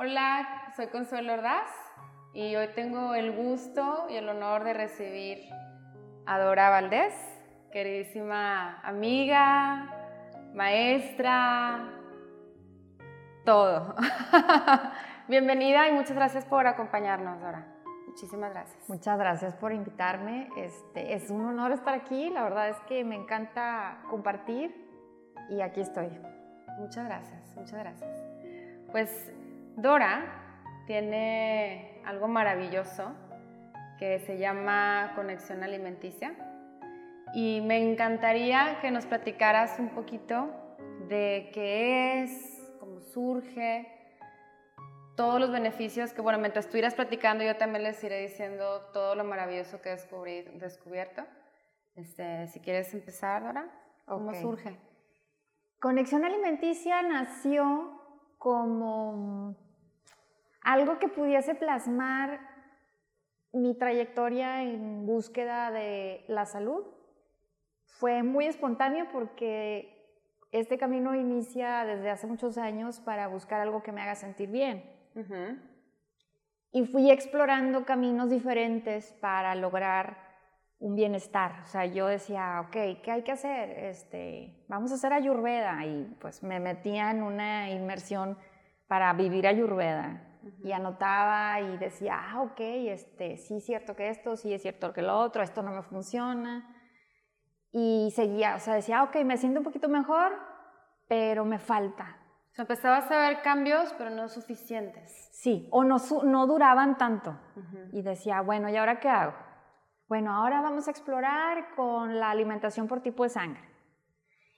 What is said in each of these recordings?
Hola, soy Consuelo Ordaz y hoy tengo el gusto y el honor de recibir a Dora Valdés, queridísima amiga, maestra, todo. Bienvenida y muchas gracias por acompañarnos, Dora. Muchísimas gracias. Muchas gracias por invitarme. Este, es un honor estar aquí. La verdad es que me encanta compartir y aquí estoy. Muchas gracias, muchas gracias. Pues Dora tiene algo maravilloso que se llama conexión alimenticia y me encantaría que nos platicaras un poquito de qué es, cómo surge, todos los beneficios que, bueno, mientras estuvieras platicando yo también les iré diciendo todo lo maravilloso que he descubierto. Este, si quieres empezar, Dora, ¿cómo surge? Conexión alimenticia nació como algo que pudiese plasmar mi trayectoria en búsqueda de la salud. Fue muy espontáneo porque este camino inicia desde hace muchos años para buscar algo que me haga sentir bien. Y fui explorando caminos diferentes para lograr un bienestar. O sea, yo decía, ok, ¿qué hay que hacer? Este, vamos a hacer ayurveda. Y pues me metía en una inmersión para vivir ayurveda. Y anotaba y decía, ah, ok, este, sí es cierto que esto, sí es cierto que lo otro, esto no me funciona. Y seguía, o sea, decía, ok, me siento un poquito mejor, pero me falta. O sea, empezabas a ver cambios, pero no suficientes. Sí, o no, no duraban tanto. Y decía, bueno, ¿y ahora qué hago? Bueno, ahora vamos a explorar con la alimentación por tipo de sangre.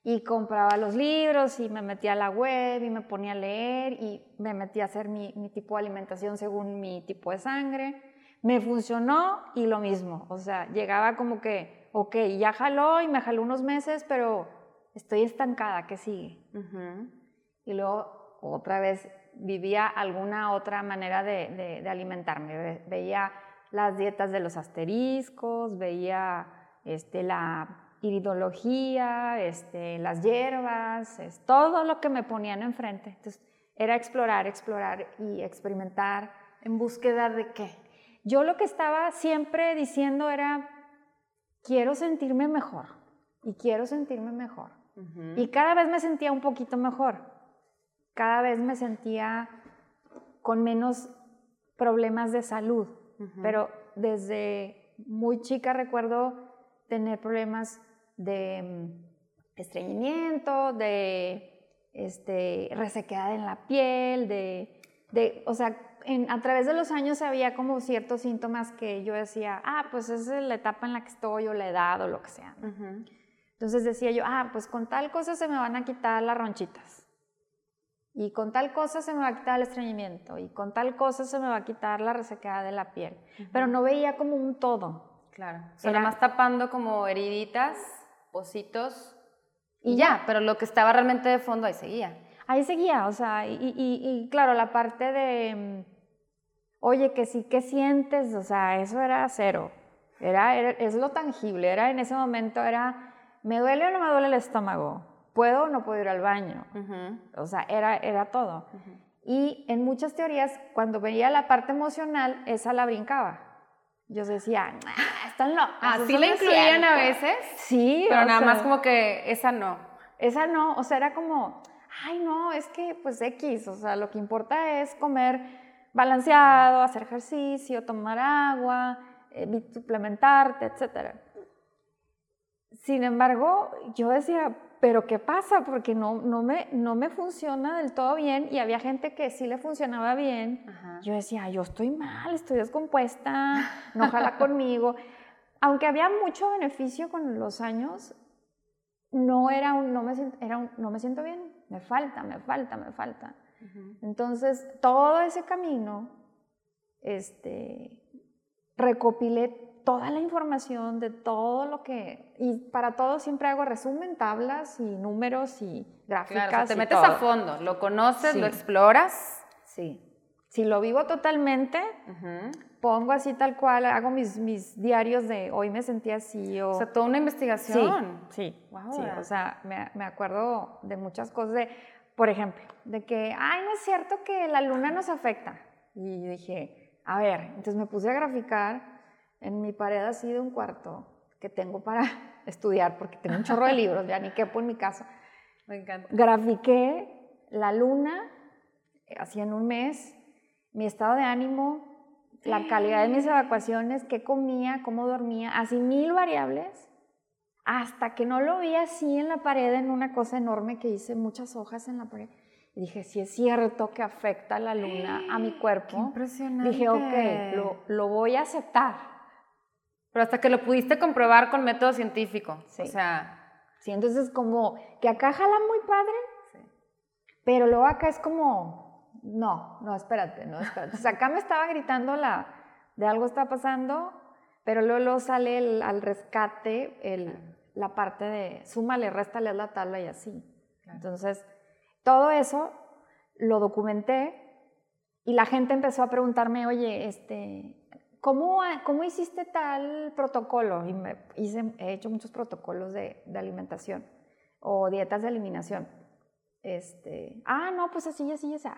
Y compraba los libros y me metía a la web y me ponía a leer y me metía a hacer mi, tipo de alimentación según mi tipo de sangre. Me funcionó y lo mismo. O sea, llegaba como que, ok, ya jaló y me jaló unos meses, pero estoy estancada, ¿qué sigue? Y luego otra vez vivía alguna otra manera de, de alimentarme. Veía las dietas de los asteriscos, veía este, la iridología, este, las hierbas, es, todo lo que me ponían enfrente. Entonces, era explorar, explorar y experimentar. ¿En búsqueda de qué? Yo lo que estaba siempre diciendo era, quiero sentirme mejor y quiero sentirme mejor. Y cada vez me sentía un poquito mejor. Cada vez me sentía con menos problemas de salud. Pero desde muy chica recuerdo tener problemas de mm, estreñimiento, de este, resequedad en la piel, de, de o sea, a través de los años había como ciertos síntomas que yo decía, ah, pues esa es la etapa en la que estoy o la edad o lo que sea. Entonces decía yo, ah, pues con tal cosa se me van a quitar las ronchitas. Y con tal cosa se me va a quitar el estreñimiento. Y con tal cosa se me va a quitar la resequedad de la piel. Pero no veía como un todo. Claro. O sea, más tapando como heriditas pocitos y ya, pero lo que estaba realmente de fondo ahí seguía. Ahí seguía, o sea, y, claro, la parte de, mm, oye, que sí, ¿qué sientes? O sea, eso era cero. Era, es lo tangible, era en ese momento, era, ¿me duele o no me duele el estómago? ¿Puedo o no puedo ir al baño? O sea, era, era todo. Y en muchas teorías, cuando veía la parte emocional, esa la brincaba. Yo decía, están locos. Así la incluían a veces. Sí. Pero nada más como que esa no. Esa no, o sea, era como, ay no, es que pues X, o sea, lo que importa es comer balanceado, hacer ejercicio, tomar agua, eh, suplementarte, etc. Sin embargo, yo decía, pero ¿qué pasa? Porque no, no, me, no me funciona del todo bien y había gente que sí le funcionaba bien. Yo decía, yo estoy mal, estoy descompuesta, no jala conmigo. Aunque había mucho beneficio con los años, no, era un, no, me, era no me siento bien, me falta, me falta, me falta. Entonces, todo ese camino, este, recopilé toda la información de todo lo que... Y para todo siempre hago resumen, tablas y números y gráficas. Claro, te metes a fondo, lo conoces, lo exploras. Sí. Si lo vivo totalmente, pongo así tal cual, hago mis, mis diarios de hoy me sentí así. O, o sea, toda una investigación. Sí, sí. Wow, sí o sea, me, me, acuerdo de muchas cosas de por ejemplo, de que, ay, no es cierto que la luna nos afecta. Y dije, a ver, entonces me puse a graficar en mi pared así de un cuarto que tengo para estudiar, porque tengo un chorro de libros, ya ni quepo en mi casa. Me encanta. Grafiqué la luna, así en un mes, mi estado de ánimo, la calidad de mis evacuaciones, qué comía, cómo dormía, así mil variables, hasta que no lo vi así en la pared, en una cosa enorme que hice muchas hojas en la pared. Y dije, si es cierto que afecta la luna a mi cuerpo. impresionante. Dije, ok, lo, lo, voy a aceptar. Pero hasta que lo pudiste comprobar con método científico. Sí. O sea. Sí, entonces como que acá jala muy padre, sí. pero luego acá es como, no, no, espérate, no, espérate. O sea, acá me estaba gritando la, de algo está pasando, pero luego, luego sale el, al rescate el, la parte de súmale, réstale la tabla y así. Entonces, todo eso lo documenté y la gente empezó a preguntarme, oye, este, ¿cómo, cómo hiciste tal protocolo? Y me hice, he hecho muchos protocolos de, de, alimentación o dietas de eliminación. Este, ah, no, pues así, así, así.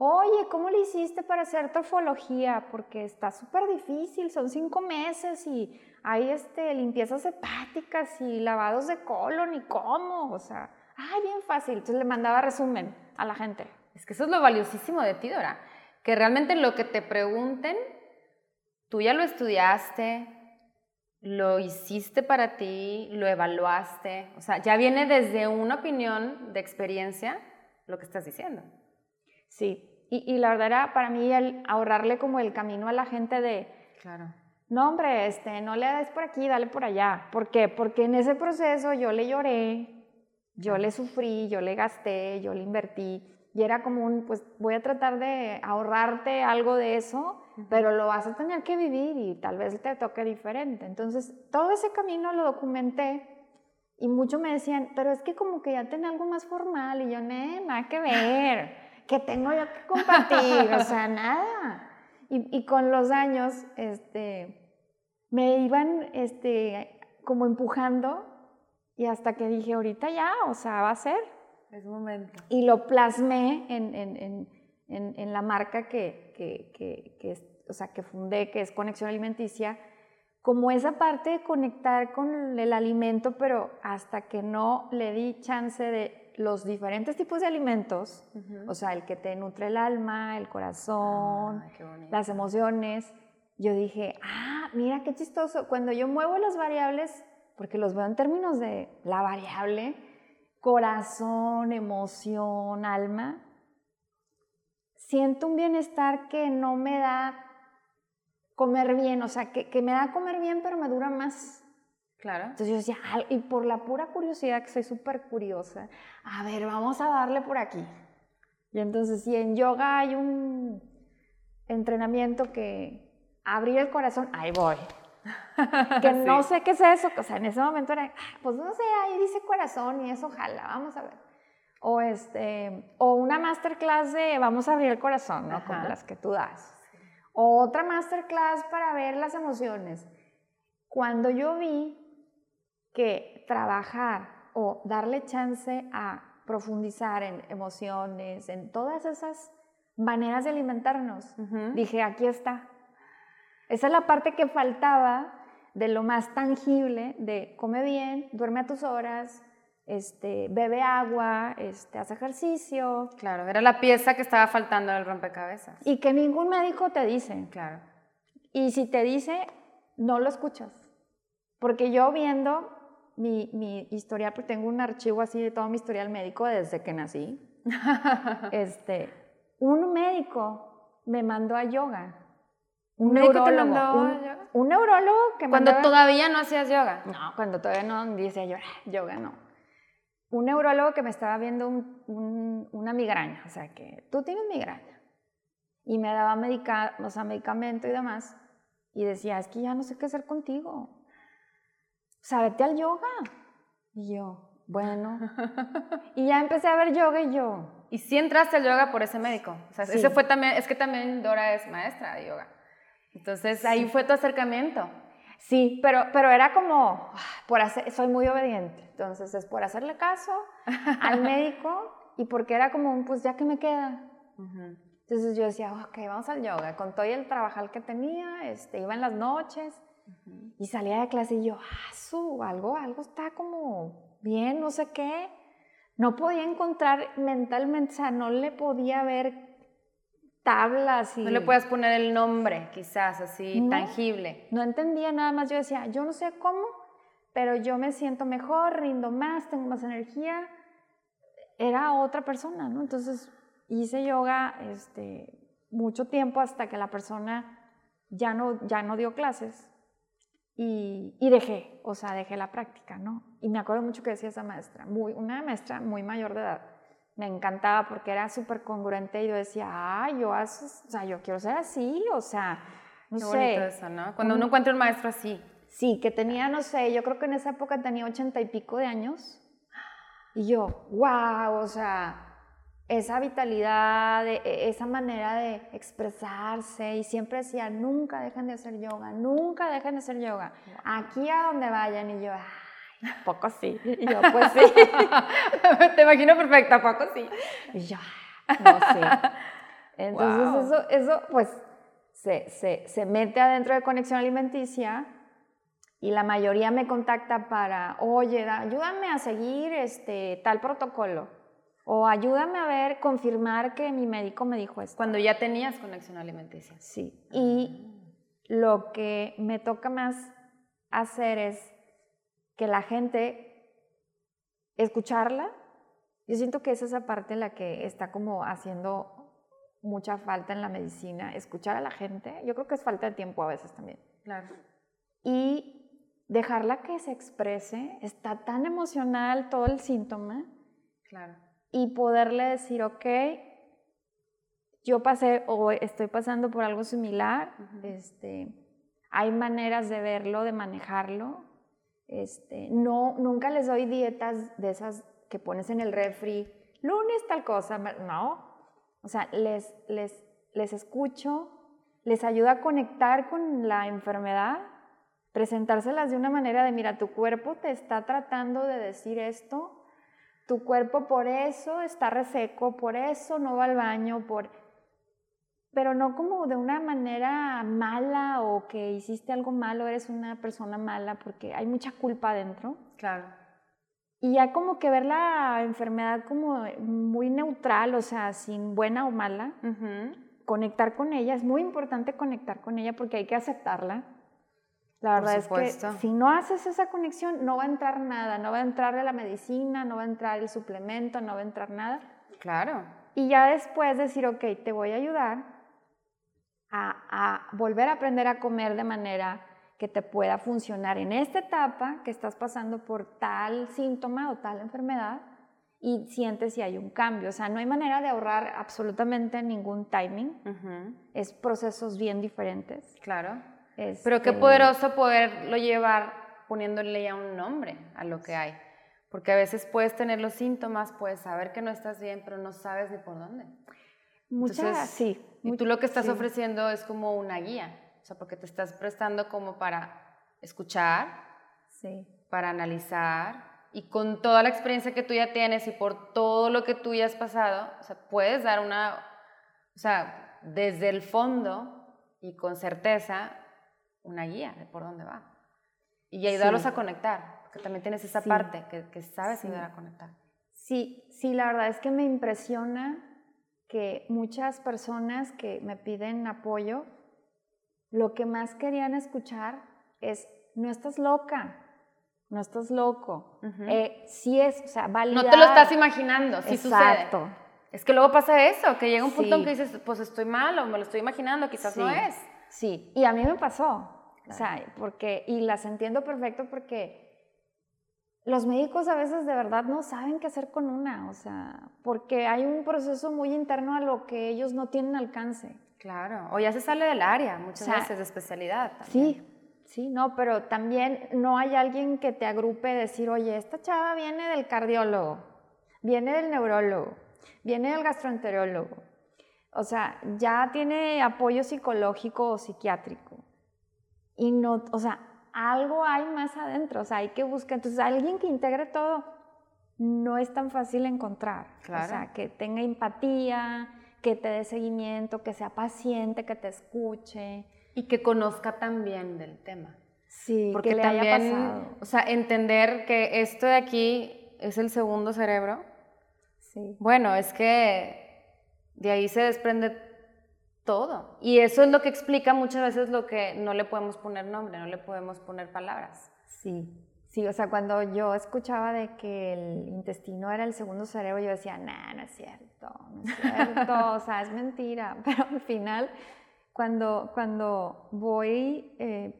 Oye, ¿cómo le hiciste para hacer trofología? Porque está súper difícil, son cinco meses y hay este, limpiezas hepáticas y lavados de colon y cómo, o sea, ay, bien fácil. Entonces le mandaba resumen a la gente. Es que eso es lo valiosísimo de ti, Dora, que realmente lo que te pregunten, tú ya lo estudiaste, lo hiciste para ti, lo evaluaste, o sea, ya viene desde una opinión de experiencia lo que estás diciendo. Sí, y, y la verdad era para mí el ahorrarle como el camino a la gente de, claro. no hombre, este, no le des por aquí, dale por allá. ¿Por qué? Porque en ese proceso yo le lloré, yo le sufrí, yo le gasté, yo le invertí. Y era como un, pues voy a tratar de ahorrarte algo de eso, pero lo vas a tener que vivir y tal vez te toque diferente. Entonces, todo ese camino lo documenté y muchos me decían, pero es que como que ya tenés algo más formal. Y yo, no, nada que ver, que tengo yo que compartir, o sea, nada. Y, y, con los años, este, me iban, este, como empujando y hasta que dije, ahorita ya, o sea, va a ser. Es momento. Y lo plasmé en, en, en, en la marca que, que, que, que, es, o sea, que fundé, que es Conexión Alimenticia, como esa parte de conectar con el alimento, pero hasta que no le di chance de los diferentes tipos de alimentos, uh -huh. o sea, el que te nutre el alma, el corazón, ah, las emociones, yo dije, ah, mira qué chistoso, cuando yo muevo las variables porque los veo en términos de la variable, corazón, emoción, alma, siento un bienestar que no me da comer bien, o sea, que, que me da comer bien, pero me dura más. Claro. Entonces yo decía, y por la pura curiosidad, que soy súper curiosa, a ver, vamos a darle por aquí. Y entonces, si en yoga hay un entrenamiento que abrir el corazón, ahí voy. que sí. no sé qué es eso, o sea, en ese momento era, pues no sé, ahí dice corazón y eso, ojalá, vamos a ver. O, este, o una masterclass de vamos a abrir el corazón, ¿no? Como las que tú das. O otra masterclass para ver las emociones. Cuando yo vi que trabajar o darle chance a profundizar en emociones, en todas esas maneras de alimentarnos, uh -huh. dije, aquí está. Esa es la parte que faltaba de lo más tangible, de come bien, duerme a tus horas, este, bebe agua, este, haz ejercicio. Claro, era la pieza que estaba faltando en el rompecabezas. Y que ningún médico te dice. Claro. Y si te dice, no lo escuchas. Porque yo viendo mi, mi historial, porque tengo un archivo así de todo mi historial médico desde que nací, este, un médico me mandó a yoga. Un, neurólogo. Un, un, neurólogo que Cuando mandaba, todavía no hacías yoga. No, cuando todavía no decía yo, yoga no. Un neurólogo que me estaba viendo un, una migraña, o sea, que tú tienes migraña. Y me daba medica, o sea, medicamento y demás. Y decía, es que ya no sé qué hacer contigo. O sea, vete al yoga. Y yo, bueno. y ya empecé a ver yoga y yo. ¿Y si entraste al yoga por ese médico? O sea, sí. ese fue también, es que también Dora es maestra de yoga. Entonces ahí sí. fue tu acercamiento. Sí, pero, pero era como, por hacer, soy muy obediente, entonces es por hacerle caso al médico y porque era como un, pues ya que me queda. Entonces yo decía, ok, vamos al yoga, con todo el trabajar que tenía, este, iba en las noches y salía de clase y yo, ah, su, algo, algo está como bien, no sé qué. No podía encontrar mentalmente, o sea, no le podía ver tablas y... No le puedes poner el nombre, quizás, así, tangible. No entendía nada más, yo decía, yo no sé cómo, pero yo me siento mejor, rindo más, tengo más energía. Era otra persona, ¿no? Entonces hice yoga este, mucho tiempo hasta que la persona ya no, ya no dio clases y, y, dejé, o sea, dejé la práctica, ¿no? Y me acuerdo mucho que decía esa maestra, muy, una maestra muy mayor de edad. Me encantaba porque era súper congruente y yo decía, ay, yo, o sea, yo quiero ser así, o sea, no Qué sé. Bonito eso, ¿no? Cuando uno encuentra un maestro así. Sí, que tenía, no sé, yo creo que en esa época tenía ochenta y pico de años. Y yo, wow, o sea, esa vitalidad, e, e, esa manera de expresarse y siempre decía, nunca dejen de hacer yoga, nunca dejen de hacer yoga, aquí a donde vayan y yo, ay, poco sí, y yo, pues sí, te imagino perfecta, poco sí, y yo, no sé, entonces eso, eso pues se, se, se mete adentro de conexión alimenticia y la mayoría me contacta para, oye, ayúdame a seguir este, tal protocolo. O ayúdame a ver, confirmar que mi médico me dijo esto. Cuando ya tenías conexión alimenticia. Sí. Y lo que me toca más hacer es que la gente, escucharla. Yo siento que es esa parte la que está como haciendo mucha falta en la medicina, escuchar a la gente. Yo creo que es falta de tiempo a veces también. Claro. Y dejarla que se exprese. Está tan emocional todo el síntoma. Claro y poderle decir, ok, yo pasé o estoy pasando por algo similar, este, hay maneras de verlo, de manejarlo. Este, no, nunca les doy dietas de esas que pones en el refri, lunes tal cosa, no. O sea, les, les, les escucho, les ayuda a conectar con la enfermedad, presentárselas de una manera de, mira, tu cuerpo te está tratando de decir esto, tu cuerpo por eso está reseco, por eso no va al baño, por... pero no como de una manera mala o que hiciste algo malo, eres una persona mala, porque hay mucha culpa adentro. Claro. Y ya como que ver la enfermedad como muy neutral, o sea, sin buena o mala, conectar con ella, es muy importante conectar con ella porque hay que aceptarla la verdad es que si no haces esa conexión, no va a entrar nada, no va a entrar la medicina, no va a entrar el suplemento, no va a entrar nada. Claro. Y ya después decir, ok, te voy a ayudar a, a volver a aprender a comer de manera que te pueda funcionar en esta etapa que estás pasando por tal síntoma o tal enfermedad y sientes si hay un cambio. O sea, no hay manera de ahorrar absolutamente ningún timing. Es procesos bien diferentes. Claro. Pero qué este, poderoso poderlo llevar poniéndole ya un nombre a lo que hay. Porque a veces puedes tener los síntomas, puedes saber que no estás bien, pero no sabes ni por dónde. Muchas, sí. Y tú lo que estás ofreciendo es como una guía, o sea, porque te estás prestando como para escuchar, sí. para analizar, y con toda la experiencia que tú ya tienes y por todo lo que tú ya has pasado, o sea, puedes dar una, o sea, desde el fondo y con certeza, una guía de por dónde va. Y ayudarlos a conectar, porque también tienes esa parte que, que sabes ayudar a conectar. Sí, sí, la verdad es que me impresiona que muchas personas que me piden apoyo, lo que más querían escuchar es, no estás loca, no estás loco. Eh, sí es, o sea, validar. No te lo estás imaginando, sí Exacto. Es que luego pasa eso, que llega un punto en que dices, pues estoy mal o me lo estoy imaginando, quizás no es. Sí, y a mí me pasó. O sea, porque, y las entiendo perfecto porque los médicos a veces de verdad no saben qué hacer con una, o sea, porque hay un proceso muy interno a lo que ellos no tienen alcance. Claro, o ya se sale del área muchas veces de especialidad. Sí, sí, no, pero también no hay alguien que te agrupe decir, oye, esta chava viene del cardiólogo, viene del neurólogo, viene del gastroenterólogo. O sea, ya tiene apoyo psicológico o psiquiátrico y no, o sea, algo hay más adentro, o sea, hay que buscar, entonces alguien que integre todo. no es tan fácil encontrar. Claro. O sea, que tenga empatía, que te dé seguimiento, que sea paciente, que te escuche. Y que conozca también del tema. Sí, Porque que le también, haya pasado. o sea, entender que esto de aquí es el segundo cerebro. Sí. Bueno, es que de ahí se desprende todo. Y eso es lo que explica muchas veces lo que no le podemos poner nombre, no le podemos poner palabras. Sí, sí, o sea, cuando yo escuchaba de que el intestino era el segundo cerebro, yo decía, nah, no es cierto, no es cierto, o sea, es mentira. Pero al final, cuando, cuando voy, eh,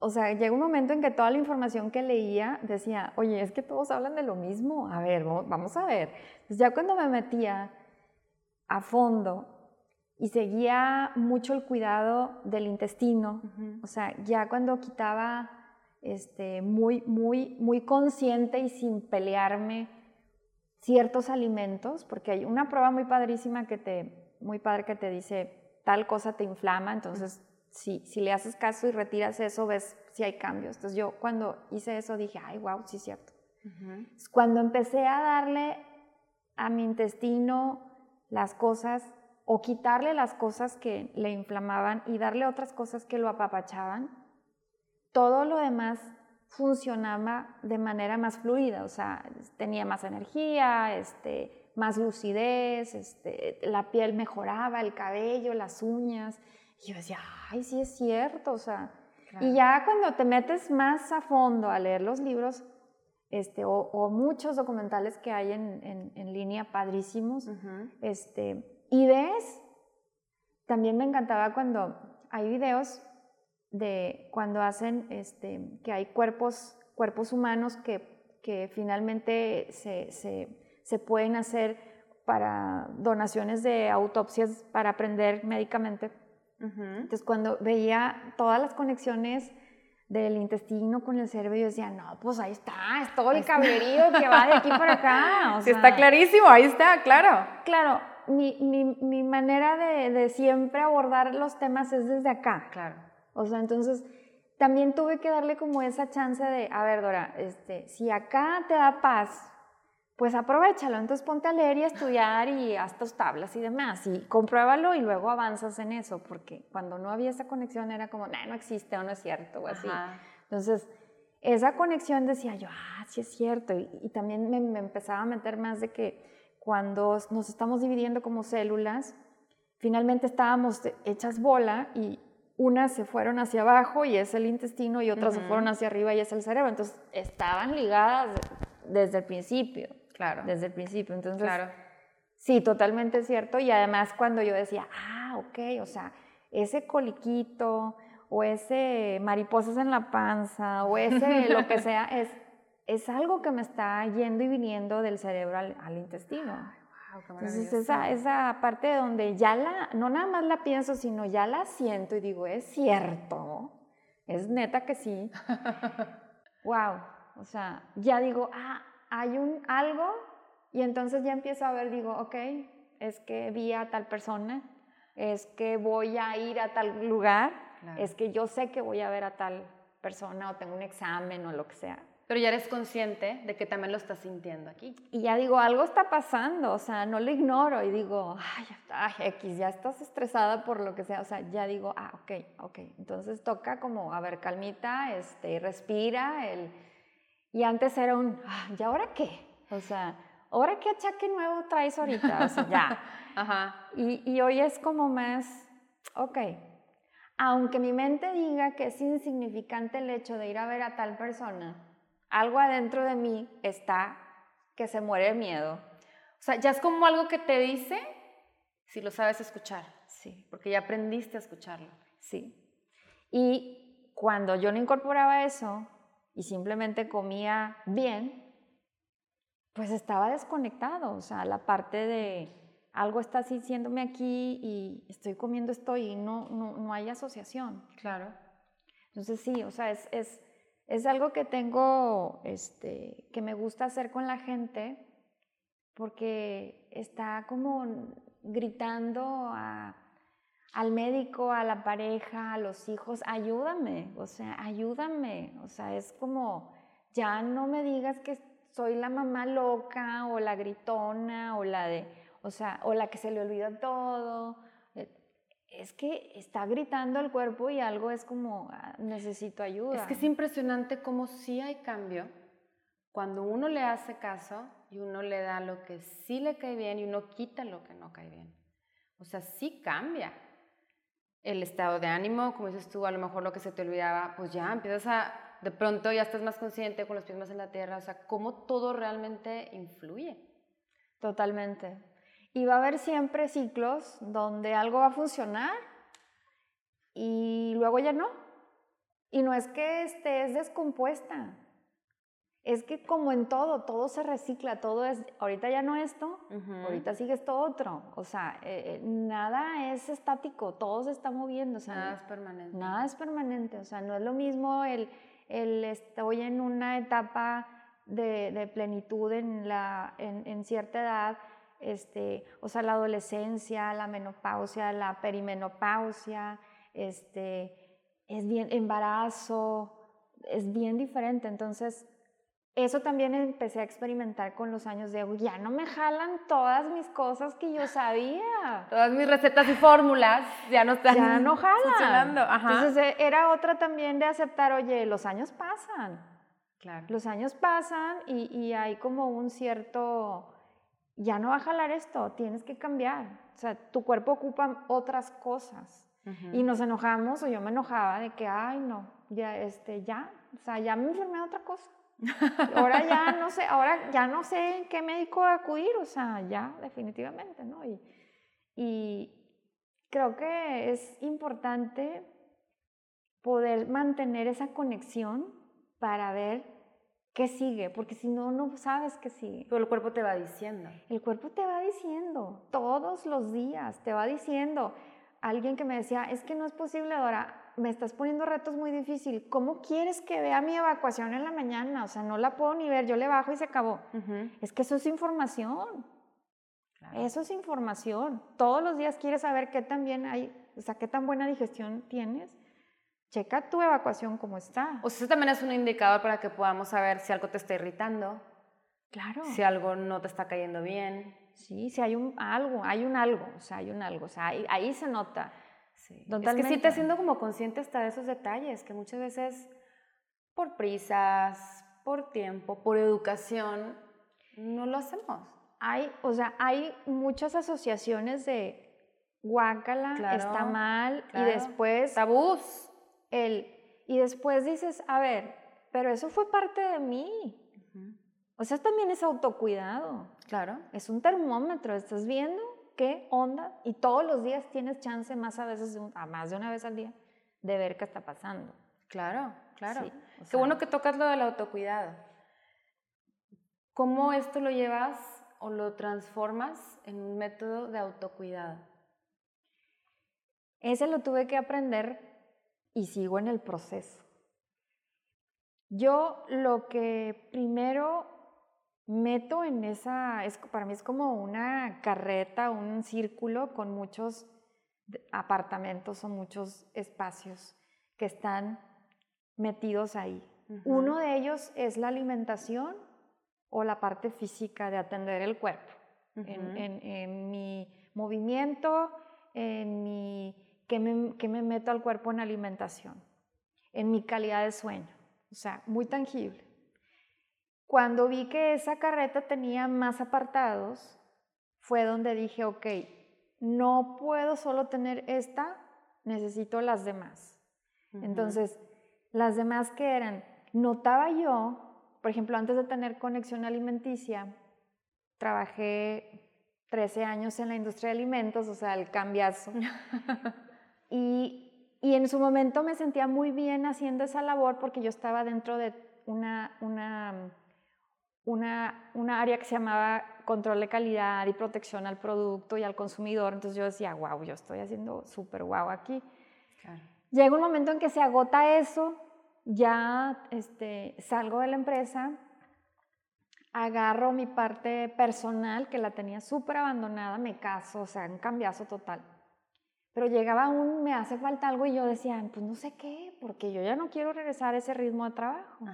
o sea, llega un momento en que toda la información que leía decía, oye, es que todos hablan de lo mismo, a ver, vamos, vamos a ver. Entonces ya cuando me metía a fondo y seguía mucho el cuidado del intestino, o sea, ya cuando quitaba este, muy, muy, muy consciente y sin pelearme ciertos alimentos, porque hay una prueba muy padrísima que te, muy padre que te dice tal cosa te inflama, entonces si, si le haces caso y retiras eso, ves si hay cambios. Entonces yo cuando hice eso dije, ay, wow, sí es cierto. Cuando empecé a darle a mi intestino las cosas o quitarle las cosas que le inflamaban y darle otras cosas que lo apapachaban, todo lo demás funcionaba de manera más fluida, o sea, tenía más energía, este, más lucidez, este, la piel mejoraba, el cabello, las uñas. Y yo decía, ay, sí es cierto, o sea. Y ya cuando te metes más a fondo a leer los libros, este, o, muchos documentales que hay en, en, línea padrísimos, este, y ves, también me encantaba cuando hay videos de cuando hacen, este, que hay cuerpos, cuerpos humanos que, que finalmente se, se, se, pueden hacer para donaciones de autopsias para aprender médicamente. Entonces, cuando veía todas las conexiones del intestino con el cerebro, yo decía, no, pues ahí está, es todo el cablerío que va de aquí para acá. O sí, está clarísimo, ahí está, claro. Claro, mi, mi, mi manera de, de, siempre abordar los temas es desde acá. Claro. O sea, entonces también tuve que darle como esa chance de, a ver, Dora, este, si acá te da paz, pues aprovechalo, entonces ponte a leer y a estudiar y haz tus tablas y demás, y compruébalo y luego avanzas en eso, porque cuando no había esa conexión era como, no existe o no es cierto, o así. Entonces, esa conexión decía yo, ah, sí es cierto, y, también me, me, empezaba a meter más de que cuando nos estamos dividiendo como células, finalmente estábamos hechas bola y unas se fueron hacia abajo y es el intestino y otras se fueron hacia arriba y es el cerebro. Entonces, estaban ligadas desde el principio. Claro. Desde el principio. Entonces, claro. sí, totalmente cierto. Y además cuando yo decía, ah, ok, o sea, ese coliquito o ese mariposas en la panza o ese lo que sea, es, es algo que me está yendo y viniendo del cerebro al, al intestino. Entonces esa, esa parte donde ya la, no nada más la pienso, sino ya la siento y digo, es cierto, es neta que sí. wow, o sea, ya digo, ah, hay un algo y entonces ya empiezo a ver, digo, ok, es que vi a tal persona, es que voy a ir a tal lugar, es que yo sé que voy a ver a tal persona o tengo un examen o lo que sea. Pero ya eres consciente de que también lo estás sintiendo aquí. Y ya digo, algo está pasando, o sea, no lo ignoro y digo, ay, ay, X, ya estás estresada por lo que sea, o sea, ya digo, ah, ok, ok. Entonces toca como, a ver, calmita, este, respira, el... y antes era un, ah, ¿y ahora qué? O sea, ¿ahora qué achaque nuevo traes ahorita? O sea, ya. Ajá. Y, y hoy es como más, ok, aunque mi mente diga que es insignificante el hecho de ir a ver a tal persona, algo adentro de mí está que se muere de miedo. O sea, ya es como algo que te dice si lo sabes escuchar. Sí. Porque ya aprendiste a escucharlo. Sí. Y cuando yo no incorporaba eso y simplemente comía bien, pues estaba desconectado. O sea, la parte de algo está diciéndome aquí y estoy comiendo esto y no, no, no hay asociación. Claro. Entonces sí, o sea, es, es es algo que tengo, este, que me gusta hacer con la gente porque está como gritando al médico, a la pareja, a los hijos, ayúdame, o sea, ayúdame, o sea, es como, ya no me digas que soy la mamá loca o la gritona o la de, o sea, o la que se le olvida todo. Es que está gritando el cuerpo y algo es como, ah, necesito ayuda. Es que es impresionante cómo sí hay cambio cuando uno le hace caso y uno le da lo que sí le cae bien y uno quita lo que no cae bien. O sea, sí cambia el estado de ánimo, como dices tú, a lo mejor lo que se te olvidaba, pues ya empiezas a, de pronto ya estás más consciente con los pies más en la tierra, o sea, cómo todo realmente influye. Totalmente. Y va a haber siempre ciclos donde algo va a funcionar y luego ya no. Y no es que estés descompuesta, es que como en todo, todo se recicla, todo es, ahorita ya no esto, ahorita sigue esto otro. O sea, eh, eh, nada es estático, todo se está moviendo. O sea, nada es permanente. Nada es permanente, o sea, no es lo mismo el, el estoy en una etapa de, de plenitud en, la, en, en, cierta edad, este, o sea, la adolescencia, la menopausia, la perimenopausia, este, es bien, embarazo, es bien diferente. Entonces, eso también empecé a experimentar con los años de, ya no me jalan todas mis cosas que yo sabía. Todas mis recetas y fórmulas ya no están ya no jalan. funcionando. Entonces eh, era otra también de aceptar, oye, los años pasan. Claro. Los años pasan y, y hay como un cierto, ya no va a jalar esto, tienes que cambiar. O sea, tu cuerpo ocupa otras cosas. Y nos enojamos, o yo me enojaba de que, ay, no, ya, este, ya, o sea, ya me enfermé de otra cosa. Ahora ya no sé, ahora ya no sé en qué médico acudir, o sea, ya definitivamente, ¿no? Y, y creo que es importante poder mantener esa conexión para ver qué sigue, porque si no, no sabes qué sigue. Pero el cuerpo te va diciendo. El cuerpo te va diciendo, todos los días, te va diciendo. Alguien que me decía, es que no es posible, Dora, me estás poniendo retos muy difíciles. ¿Cómo quieres que vea mi evacuación en la mañana? O sea, no la puedo ni ver, yo le bajo y se acabó. Es que eso es información. Eso es información. Todos los días quieres saber qué tan bien hay, o sea, qué tan buena digestión tienes. Checa tu evacuación cómo está. O sea, eso también es un indicador para que podamos saber si algo te está irritando. Claro. Si algo no te está cayendo bien. Sí, si hay un algo, hay un algo, o sea, hay un algo, o sea, ahí se nota. Es que sí te haciendo como consciente hasta de esos detalles, que muchas veces por prisas, por tiempo, por educación, no lo hacemos. Hay, o sea, hay muchas asociaciones de guácala, está mal, y después... Tabús. El, y después dices, a ver, pero eso fue parte de mí. O sea, también es autocuidado. Claro. Es un termómetro, estás viendo qué onda y todos los días tienes chance más a veces, a más de una vez al día, de ver qué está pasando. Claro, claro. qué bueno que tocas lo del autocuidado. ¿Cómo esto lo llevas o lo transformas en un método de autocuidado? Ese lo tuve que aprender y sigo en el proceso. Yo lo que primero meto en esa, es, para mí es como una carreta, un círculo con muchos apartamentos o muchos espacios que están metidos ahí. Uno de ellos es la alimentación o la parte física de atender el cuerpo. en, mi movimiento, en mi, que me, que me meto al cuerpo en alimentación, en mi calidad de sueño, o sea, muy tangible. Cuando vi que esa carreta tenía más apartados, fue donde dije, ok, no puedo solo tener esta, necesito las demás. Entonces, las demás que eran, notaba yo, por ejemplo, antes de tener conexión alimenticia, trabajé 13 años en la industria de alimentos, o sea, el cambiazo. y, y, en su momento me sentía muy bien haciendo esa labor porque yo estaba dentro de una, una una, una área que se llamaba control de calidad y protección al producto y al consumidor. Entonces yo decía, wow, yo estoy haciendo súper wow aquí. Llega un momento en que se agota eso, ya este, salgo de la empresa, agarro mi parte personal que la tenía súper abandonada, me caso, o sea, un cambiazo total. Pero llegaba un, me hace falta algo y yo decía, pues no sé qué, porque yo ya no quiero regresar a ese ritmo de trabajo.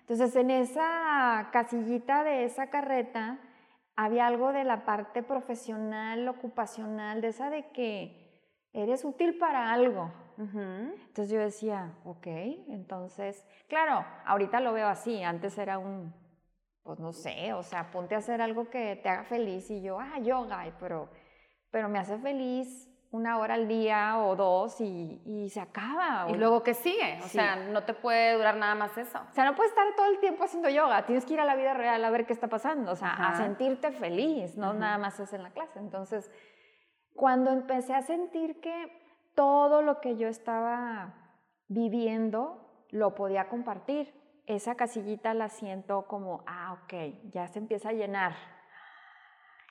Entonces, en esa casillita de esa carreta había algo de la parte profesional, ocupacional, de esa de que eres útil para algo. Entonces yo decía, ok, entonces, claro, ahorita lo veo así, antes era un, pues no sé, o sea, ponte a hacer algo que te haga feliz y yo, ah, yoga, pero, pero me hace feliz una hora al día o dos y, se acaba. Y luego que sigue, o sea, no te puede durar nada más eso. O sea, no puedes estar todo el tiempo haciendo yoga, tienes que ir a la vida real a ver qué está pasando, o sea, a sentirte feliz, no nada más es en la clase. Entonces, cuando empecé a sentir que todo lo que yo estaba viviendo lo podía compartir, esa casillita la siento como, ah, ok, ya se empieza a llenar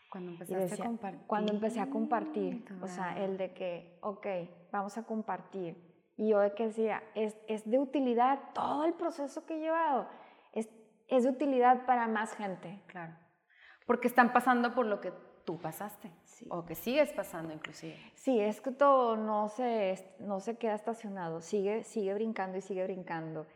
cuando empezaste a compartir. Cuando empecé a compartir, o sea, el de que, ok, vamos a compartir. Y yo de que decía, es, es de utilidad, todo el proceso que he llevado es, es de utilidad para más gente. Claro. Porque están pasando por lo que tú pasaste. O que sigues pasando inclusive. Sí, es que todo no se, no se queda estacionado, sigue, sigue brincando y sigue brincando.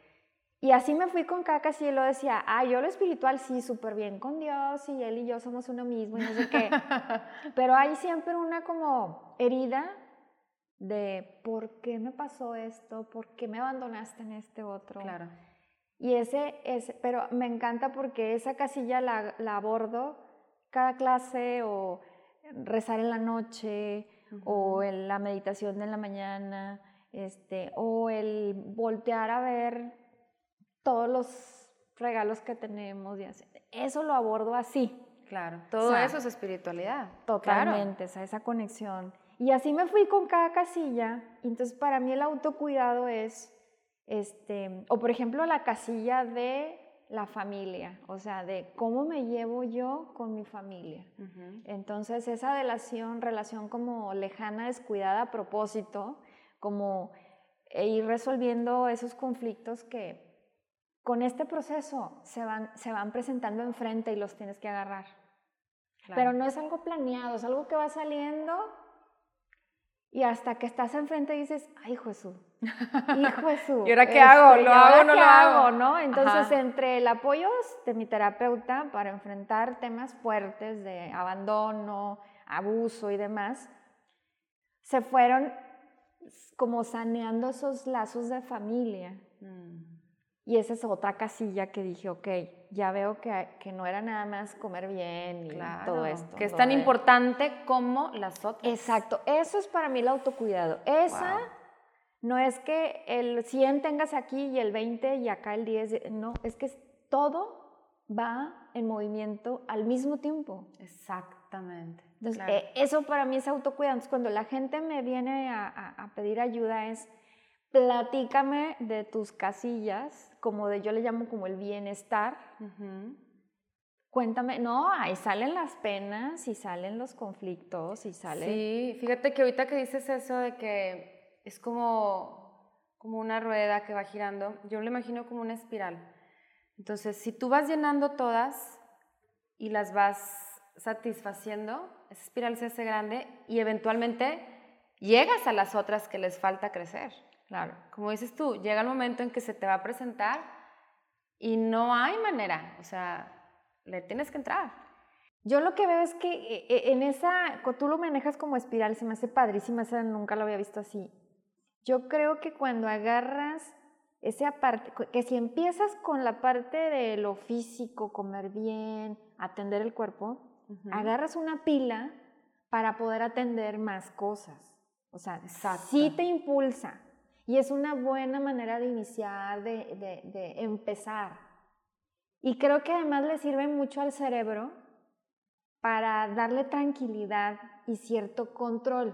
Y así me fui con cacas y él lo decía, ah, yo lo espiritual sí, súper bien con Dios y él y yo somos uno mismo y no sé qué. Pero hay siempre una como herida de por qué me pasó esto, por qué me abandonaste en este otro. Claro. Y ese, ese pero me encanta porque esa casilla la, la abordo cada clase o rezar en la noche o en la meditación en la mañana, este, o el voltear a ver todos los regalos que tenemos y así. Eso lo abordo así. Claro, todo eso es espiritualidad. Totalmente, esa conexión. Y así me fui con cada casilla. Entonces, para mí el autocuidado es, este, o por ejemplo, la casilla de la familia, o sea, de cómo me llevo yo con mi familia. Entonces, esa relación, relación como lejana, descuidada a propósito, como e ir resolviendo esos conflictos que con este proceso se van, se van presentando enfrente y los tienes que agarrar. Pero no es algo planeado, es algo que va saliendo y hasta que estás enfrente dices, ay, Jesús, hijo Jesús. ¿Y ahora qué hago? Este, ¿Lo hago o no lo hago? ¿no? Entonces, entre el apoyo de mi terapeuta para enfrentar temas fuertes de abandono, abuso y demás, se fueron como saneando esos lazos de familia. Mm. Y esa es otra casilla que dije, ok, ya veo que, que no era nada más comer bien y todo esto. Que es tan importante como las otras. Exacto, eso es para mí el autocuidado. Esa no es que el 100 tengas aquí y el 20 y acá el 10, no, es que todo va en movimiento al mismo tiempo. Exactamente. Entonces, eh, eso para mí es autocuidado. Entonces, cuando la gente me viene a, a pedir ayuda es, platícame de tus casillas como de, yo le llamo como el bienestar. Cuéntame, no, ahí salen las penas y salen los conflictos y salen... Sí, fíjate que ahorita que dices eso de que es como, como una rueda que va girando, yo lo imagino como una espiral. Entonces, si tú vas llenando todas y las vas satisfaciendo, esa espiral se hace grande y eventualmente llegas a las otras que les falta crecer. Claro, como dices tú, llega el momento en que se te va a presentar y no hay manera, o sea, le tienes que entrar. Yo lo que veo es que eh, eh, en esa, tú lo manejas como espiral, se me hace padrísima, esa nunca lo había visto así. Yo creo que cuando agarras esa parte, que si empiezas con la parte de lo físico, comer bien, atender el cuerpo, agarras una pila para poder atender más cosas. O sea, sí te impulsa, y es una buena manera de iniciar, de, empezar. Y creo que además le sirve mucho al cerebro para darle tranquilidad y cierto control.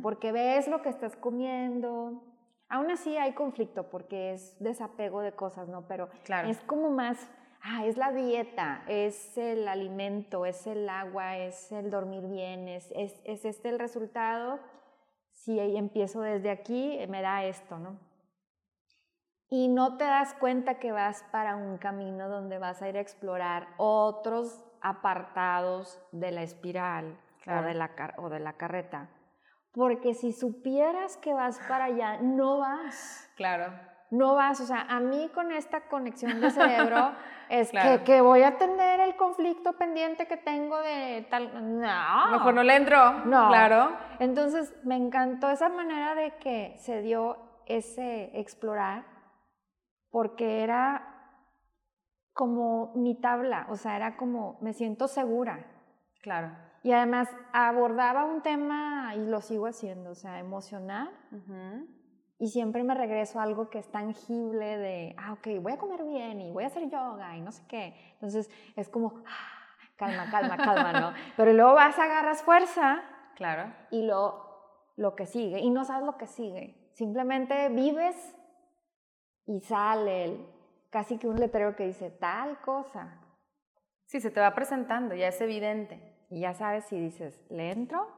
Porque ves lo que estás comiendo. Aún así hay conflicto porque es desapego de cosas, ¿no? Pero es como más, ah, es la dieta, es el alimento, es el agua, es el dormir bien, es, es, es este el resultado si empiezo desde aquí, eh, me da esto, ¿no? Y no te das cuenta que vas para un camino donde vas a ir a explorar otros apartados de la espiral o, de la, o de la carreta. porque si supieras que vas para allá, no vas. Claro. No vas, o sea, a mí con esta conexión de cerebro es que, que, voy a atender el conflicto pendiente que tengo de tal... No. Mejor no le entro. No. Claro. Entonces, me encantó esa manera de que se dio ese explorar, porque era como mi tabla, o sea, era como, me siento segura. Claro. Y además abordaba un tema, y lo sigo haciendo, o sea, emocional. Y siempre me regreso a algo que es tangible de, ah, ok, voy a comer bien y voy a hacer yoga y no sé qué. Entonces es como, ah, calma, calma, calma, ¿no? Pero luego vas, agarras fuerza. Claro. Y lo, lo que sigue. Y no sabes lo que sigue. Simplemente vives y sale el, casi que un letrero que dice tal cosa. Sí, se te va presentando, ya es evidente. Y ya sabes si dices, ¿le entro?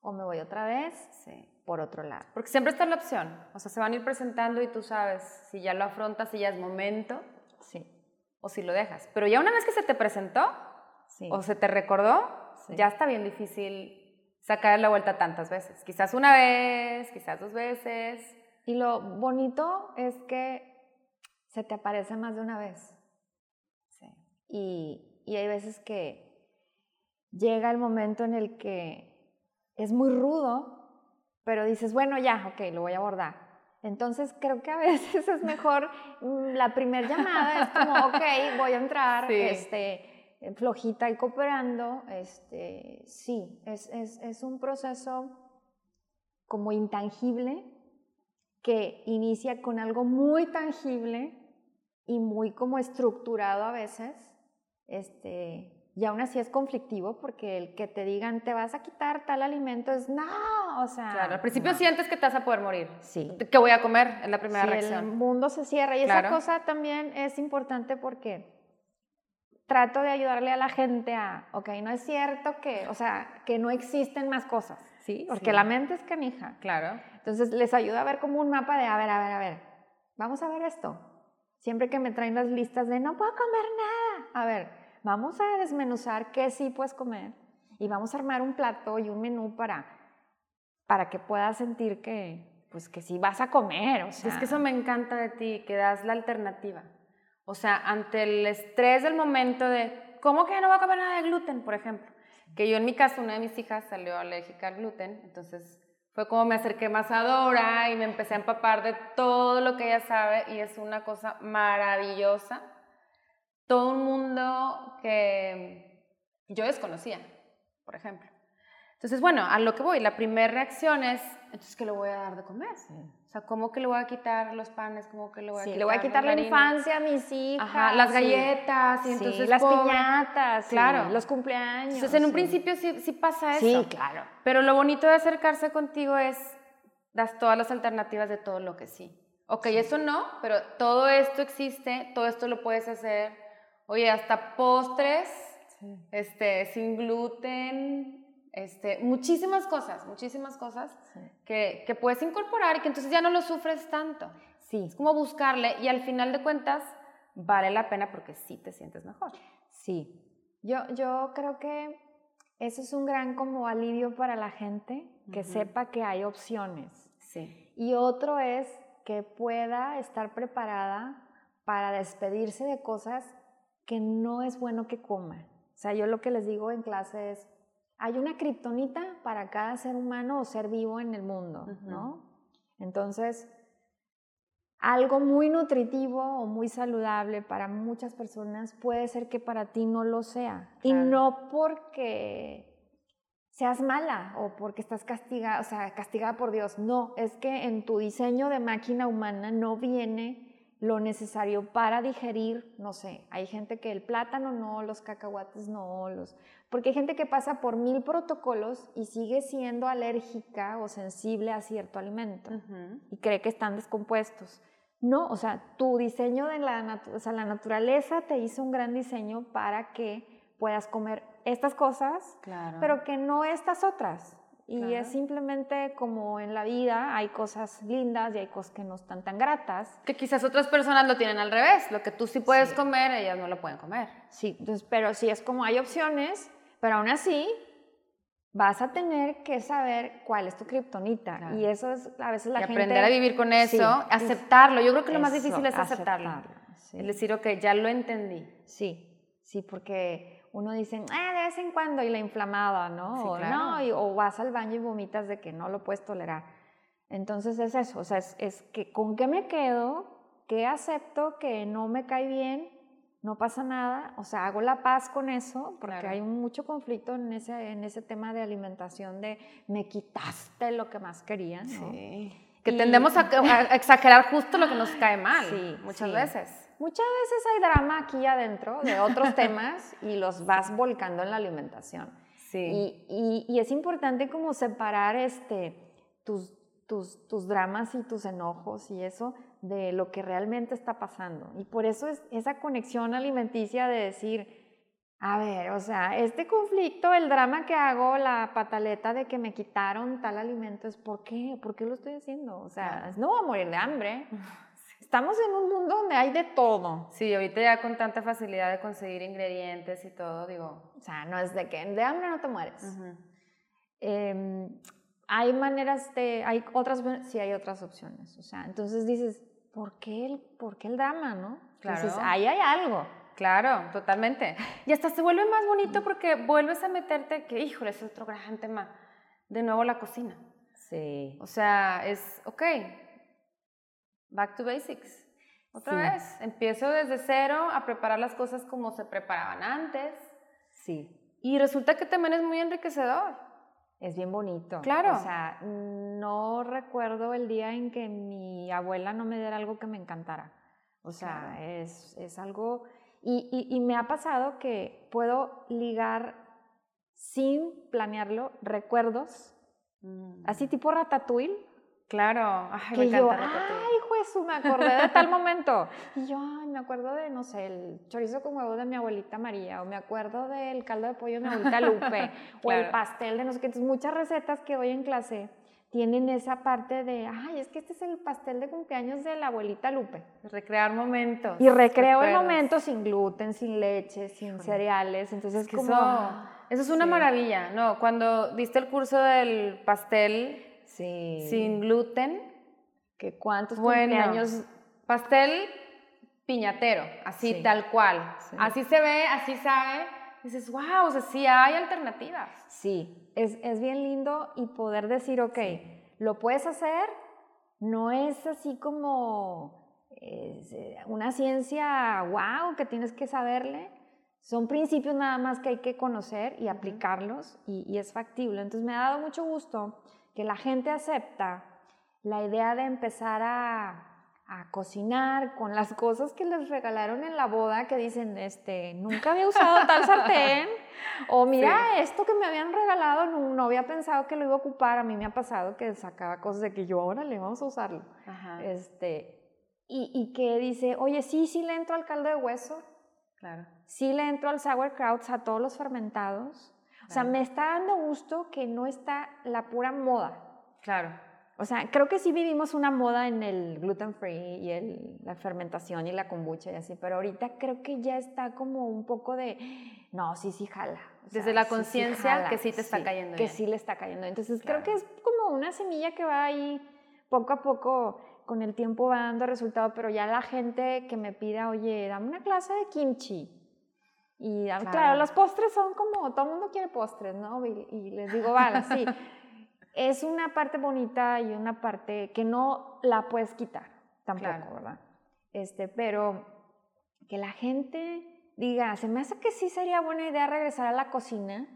¿O me voy otra vez? Sí. Por otro lado. Porque siempre está la opción. O sea, se van a ir presentando y tú sabes si ya lo afrontas, si ya es momento. Sí. O si lo dejas. Pero ya una vez que se te presentó, sí. o se te recordó, ya está bien difícil sacar la vuelta tantas veces. Quizás una vez, quizás dos veces. Y lo bonito es que se te aparece más de una vez. Sí. Y, y hay veces que llega el momento en el que es muy rudo, pero dices, bueno, ya, ok, lo voy a abordar. Entonces creo que a veces es mejor mm, la primera llamada, es como, ok, voy a entrar, este, flojita y cooperando. Este, sí, es, es, es un proceso como intangible que inicia con algo muy tangible y muy como estructurado a veces, este, y aún así es conflictivo porque el que te digan te vas a quitar tal alimento es no, o sea. Claro, al principio sientes que te vas a poder morir. Sí. ¿Qué voy a comer? Es la primera reacción. El mundo se cierra y esa cosa también es importante porque trato de ayudarle a la gente a, ok, no es cierto que, o sea, que no existen más cosas, ¿sí? Porque la mente es canija. Claro. Entonces les ayuda a ver como un mapa de, a ver, a ver, a ver, vamos a ver esto. Siempre que me traen las listas de no puedo comer nada, a ver, vamos a desmenuzar qué sí puedes comer y vamos a armar un plato y un menú para, para que puedas sentir que, pues que sí vas a comer. O sea. Es que eso me encanta de ti, que das la alternativa. O sea, ante el estrés del momento de, ¿cómo que no voy a comer nada de gluten, por ejemplo? Que yo en mi caso, una de mis hijas salió alérgica al gluten, entonces fue como me acerqué más a Dora y me empecé a empapar de todo lo que ella sabe y es una cosa maravillosa todo un mundo que yo desconocía, por ejemplo. Entonces, bueno, a lo que voy, la primera reacción es, entonces, ¿qué le voy a dar de comer? O sea, ¿cómo que le voy a quitar los panes? ¿Cómo que le voy a sí, quitar le voy a quitar la, infancia a mis hijas. Ajá, las galletas, y entonces las piñatas, claro. los cumpleaños. Entonces, en un principio sí, sí pasa eso. Sí, claro. Pero lo bonito de acercarse contigo es, das todas las alternativas de todo lo que sí. Ok, eso no, pero todo esto existe, todo esto lo puedes hacer, Oye, hasta postres, este, sin gluten, este, muchísimas cosas, muchísimas cosas que, que, puedes incorporar y que entonces ya no lo sufres tanto. Sí. Es como buscarle y al final de cuentas vale la pena porque sí te sientes mejor. Sí. Yo, yo creo que eso es un gran como alivio para la gente, que sepa que hay opciones. Sí. Y otro es que pueda estar preparada para despedirse de cosas que no es bueno que coma. O sea, yo lo que les digo en clase es, hay una kriptonita para cada ser humano o ser vivo en el mundo, ¿no? Entonces, algo muy nutritivo o muy saludable para muchas personas puede ser que para ti no lo sea. Y no porque seas mala o porque estás castigada, o sea, castigada por Dios. No, es que en tu diseño de máquina humana no viene lo necesario para digerir, no sé, hay gente que el plátano no, los cacahuates no, los... Porque hay gente que pasa por mil protocolos y sigue siendo alérgica o sensible a cierto alimento y cree que están descompuestos. No, o sea, tu diseño de la, o sea, la naturaleza te hizo un gran diseño para que puedas comer estas cosas, pero que no estas otras. Y es simplemente como en la vida hay cosas lindas y hay cosas que no están tan gratas. Que quizás otras personas lo tienen al revés, lo que tú sí puedes comer, ellas no lo pueden comer. Sí, entonces, pero sí es como hay opciones, pero aún así vas a tener que saber cuál es tu kriptonita. Y eso es, a veces la y gente... aprender a vivir con eso, aceptarlo. Yo creo que lo más difícil es aceptarlo. Es decir, ok, ya lo entendí. Sí, sí, porque uno dice, ah, de vez en cuando, y la inflamada, ¿no? o, no o vas al baño y vomitas de que no lo puedes tolerar. Entonces es eso, o sea, es, es que con qué me quedo, qué acepto, que no me cae bien, no pasa nada, o sea, hago la paz con eso, porque hay mucho conflicto en ese, en ese tema de alimentación, de me quitaste lo que más quería, ¿no? Sí. Que tendemos a, exagerar justo lo que nos cae mal, sí, muchas veces. Muchas veces hay drama aquí adentro de otros temas y los vas volcando en la alimentación. Sí. Y, y, es importante como separar este, tus, tus, tus dramas y tus enojos y eso de lo que realmente está pasando. Y por eso es esa conexión alimenticia de decir, a ver, o sea, este conflicto, el drama que hago, la pataleta de que me quitaron tal alimento, es ¿por qué? ¿Por qué lo estoy haciendo? O sea, no voy a morir de hambre. Estamos en un mundo donde hay de todo. Sí, ahorita ya con tanta facilidad de conseguir ingredientes y todo, digo. O sea, no es de que de hambre no te mueres. Em, hay maneras de, hay otras, sí hay otras opciones. O sea, entonces dices, ¿por qué el, por qué el drama, no? Claro. ahí hay algo. Claro, totalmente. Y hasta se vuelve más bonito porque vuelves a meterte, que híjole, es otro gran tema, de nuevo la cocina. Sí. O sea, es, ok, back to basics. Otra vez, empiezo desde cero a preparar las cosas como se preparaban antes. Sí. Y resulta que también es muy enriquecedor. Es bien bonito. Claro. O sea, no recuerdo el día en que mi abuela no me diera algo que me encantara. O sea, es, es, algo... Y, y, me ha pasado que puedo ligar sin planearlo recuerdos, mm. así tipo ratatouille, Claro, ay, me encanta yo, ay, juez, me acordé de tal momento. Y yo, ay, me acuerdo de, no sé, el chorizo con huevo de mi abuelita María, o me acuerdo del caldo de pollo de mi abuelita Lupe, o el pastel de no sé qué. Entonces, muchas recetas que hoy en clase tienen esa parte de, ay, es que este es el pastel de cumpleaños de la abuelita Lupe. Recrear momentos. Y recreo el momento sin gluten, sin leche, sin cereales. Entonces, es como... Eso, eso es una maravilla, ¿no? Cuando diste el curso del pastel sin gluten. ¿Que ¿Cuántos bueno, cumpleaños? Pastel piñatero, así tal cual. Así se ve, así sabe. dices, wow, o sea, sí hay alternativas. Sí, es, es bien lindo y poder decir, ok, lo puedes hacer, no es así como eh, una ciencia, wow, que tienes que saberle. Son principios nada más que hay que conocer y aplicarlos y, y es factible. Entonces me ha dado mucho gusto que la gente acepta la idea de empezar a, cocinar con las cosas que les regalaron en la boda, que dicen, este, nunca había usado tal sartén, o mira, esto que me habían regalado, no, había pensado que lo iba a ocupar, a mí me ha pasado que sacaba cosas de que yo, ahora le vamos a usarlo. Este, y, y, que dice, oye, sí, sí le entro al caldo de hueso, claro. sí le entro al sauerkraut, a todos los fermentados, o sea, me está dando gusto que no está la pura moda. Claro. O sea, creo que sí vivimos una moda en el gluten free y el, la fermentación y la kombucha y así, pero ahorita creo que ya está como un poco de, no, sí, sí jala. Desde la conciencia que sí te está cayendo. Que sí le está cayendo. Entonces creo que es como una semilla que va ahí poco a poco, con el tiempo va dando resultado, pero ya la gente que me pida, oye, dame una clase de kimchi y ah, claro. los postres son como, todo el mundo quiere postres, ¿no? Y, les digo, vale, sí. es una parte bonita y una parte que no la puedes quitar tampoco, ¿verdad? Este, pero que la gente diga, se me hace que sí sería buena idea regresar a la cocina.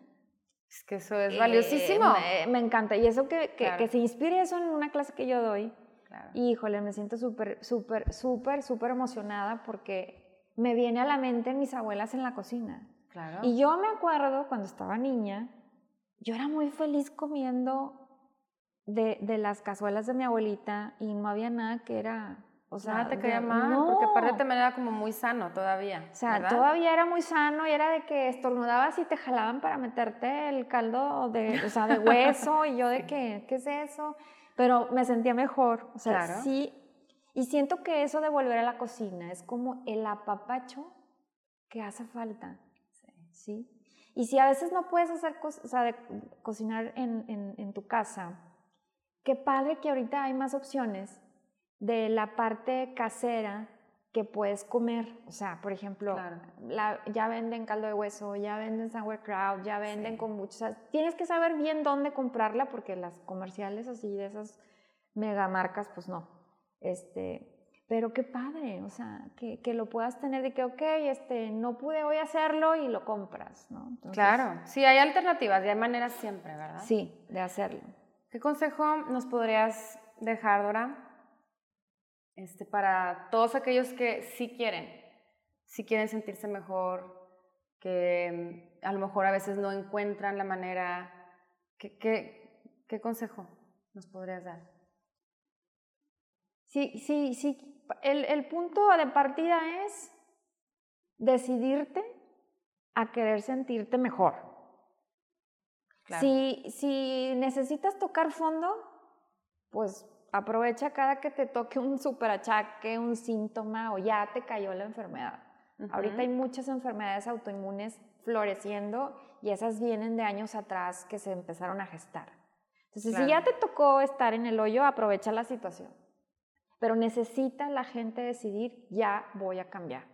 Es que eso es valiosísimo. me, encanta. Y eso que, que, que, se inspire eso en una clase que yo doy. Claro. Híjole, me siento súper, súper, súper, súper emocionada porque me viene a la mente mis abuelas en la cocina. Claro. Y yo me acuerdo cuando estaba niña, yo era muy feliz comiendo de, de las cazuelas de mi abuelita y no había nada que era o sea, nada te caía mal, no. porque aparte también era como muy sano todavía. O sea, todavía era muy sano y era de que estornudabas y te jalaban para meterte el caldo de, o sea, de hueso y yo de que, ¿qué es eso? Pero me sentía mejor. O sea, sí y siento que eso de volver a la cocina es como el apapacho que hace falta. ¿sí? Y si a veces no puedes hacer o sea, cocinar en, en, tu casa, qué padre que ahorita hay más opciones de la parte casera que puedes comer. O sea, por ejemplo, ya venden caldo de hueso, ya venden sauerkraut, ya venden con muchos... tienes que saber bien dónde comprarla porque las comerciales así de esas megamarcas, pues no. Este, pero qué padre, o sea, que, que, lo puedas tener de que, ok, este, no pude hoy hacerlo y lo compras, ¿no? claro, sí, hay alternativas y hay maneras siempre, ¿verdad? Sí, de hacerlo. ¿Qué consejo nos podrías dejar, Dora, este, para todos aquellos que sí quieren, sí quieren sentirse mejor, que mm, a lo mejor a veces no encuentran la manera, ¿qué, qué, qué consejo nos podrías dar? Sí, sí, sí, el, punto de partida es decidirte a querer sentirte mejor. Si, si necesitas tocar fondo, pues aprovecha cada que te toque un superachaque, un síntoma o ya te cayó la enfermedad. Ahorita hay muchas enfermedades autoinmunes floreciendo y esas vienen de años atrás que se empezaron a gestar. Entonces, si ya te tocó estar en el hoyo, aprovecha la situación. Pero necesita la gente decidir, ya voy a cambiar.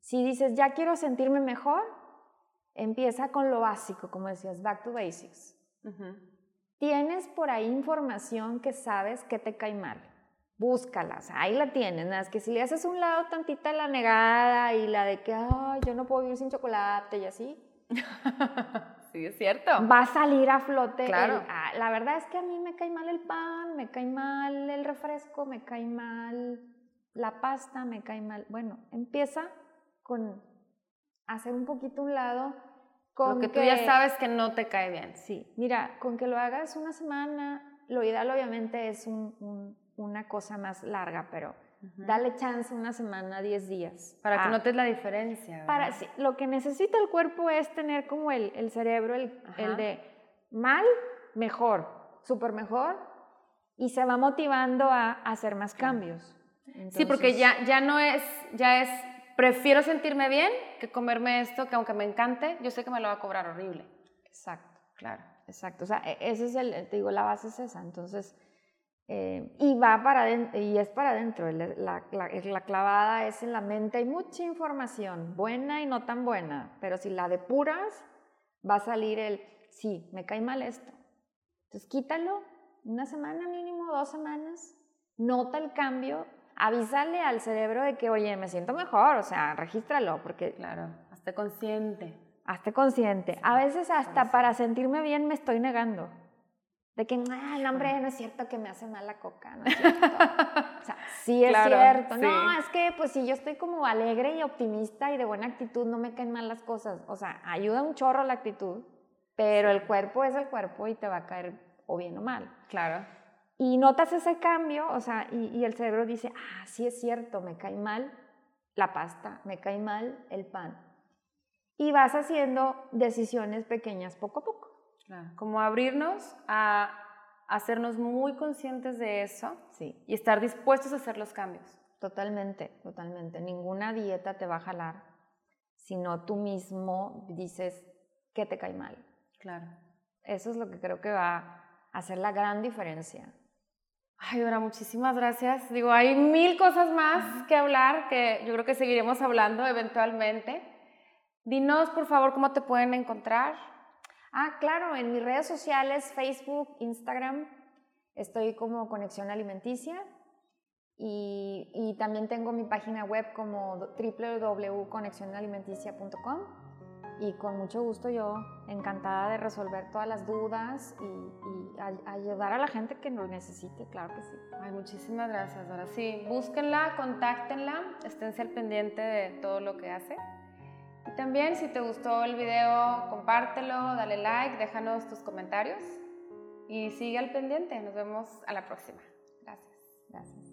Si dices, ya quiero sentirme mejor, empieza con lo básico, como decías, back to basics. Tienes por ahí información que sabes que te cae mal. Búscalas, ahí la tienes. Nada, es que si le haces un lado tantita la negada y la de que, ay, yo no puedo vivir sin chocolate y así. sí, es cierto. Va a salir a flote. Claro. Ah, la verdad es que a mí me cae mal el pan, me cae mal el refresco, me cae mal la pasta, me cae mal. Bueno, empieza con hacer un poquito un lado. Con lo que, tú ya sabes que no te cae bien. Sí, mira, con que lo hagas una semana, lo ideal obviamente es una cosa más larga, pero Dale chance una semana, 10 días. Para que notes la diferencia. Para, lo que necesita el cuerpo es tener como el, el cerebro, el, el, de mal, mejor, súper mejor, y se va motivando a, hacer más cambios. sí, porque ya, ya no es, ya es, prefiero sentirme bien que comerme esto, que aunque me encante, yo sé que me lo va a cobrar horrible. Exacto, claro, exacto. O sea, e, ese es el, te digo, la base es esa. Entonces, eh, y va para y es para adentro, la, la, clavada es en la mente, hay mucha información, buena y no tan buena, pero si la depuras, va a salir el, sí, me cae mal esto. Entonces quítalo, una semana mínimo, dos semanas, nota el cambio, avísale al cerebro de que, oye, me siento mejor, o sea, regístralo, porque... Claro, hazte consciente. Hazte consciente. A veces hasta para sentirme bien me estoy negando. De que, ah, no, hombre, no es cierto que me hace mal la coca, no es cierto. o sea, sí es cierto. No, es que, pues, si yo estoy como alegre y optimista y de buena actitud, no me caen mal las cosas. O sea, ayuda un chorro la actitud, pero el cuerpo es el cuerpo y te va a caer o bien o mal. Claro. Y notas ese cambio, o sea, y, y el cerebro dice, ah, sí es cierto, me cae mal la pasta, me cae mal el pan. Y vas haciendo decisiones pequeñas poco a poco. Como abrirnos a hacernos muy conscientes de eso sí. y estar dispuestos a hacer los cambios. Totalmente, totalmente. Ninguna dieta te va a jalar, sino tú mismo dices que te cae mal. Claro. Eso es lo que creo que va a hacer la gran diferencia. Ay, Dora, muchísimas gracias. Digo, hay mil cosas más que hablar que yo creo que seguiremos hablando eventualmente. Dinos, por favor, cómo te pueden encontrar. Ah, claro, en mis redes sociales, Facebook, Instagram, estoy como Conexión Alimenticia y, también tengo mi página web como www.conexionalimenticia.com y con mucho gusto yo encantada de resolver todas las dudas y, ayudar a la gente que lo necesite, claro que sí. Ay, muchísimas gracias, Ahora Sí, búsquenla, contáctenla, esténse al pendiente de todo lo que hace. Y también si te gustó el video, compártelo, dale like, déjanos tus comentarios y sigue al pendiente. Nos vemos a la próxima. Gracias. Gracias.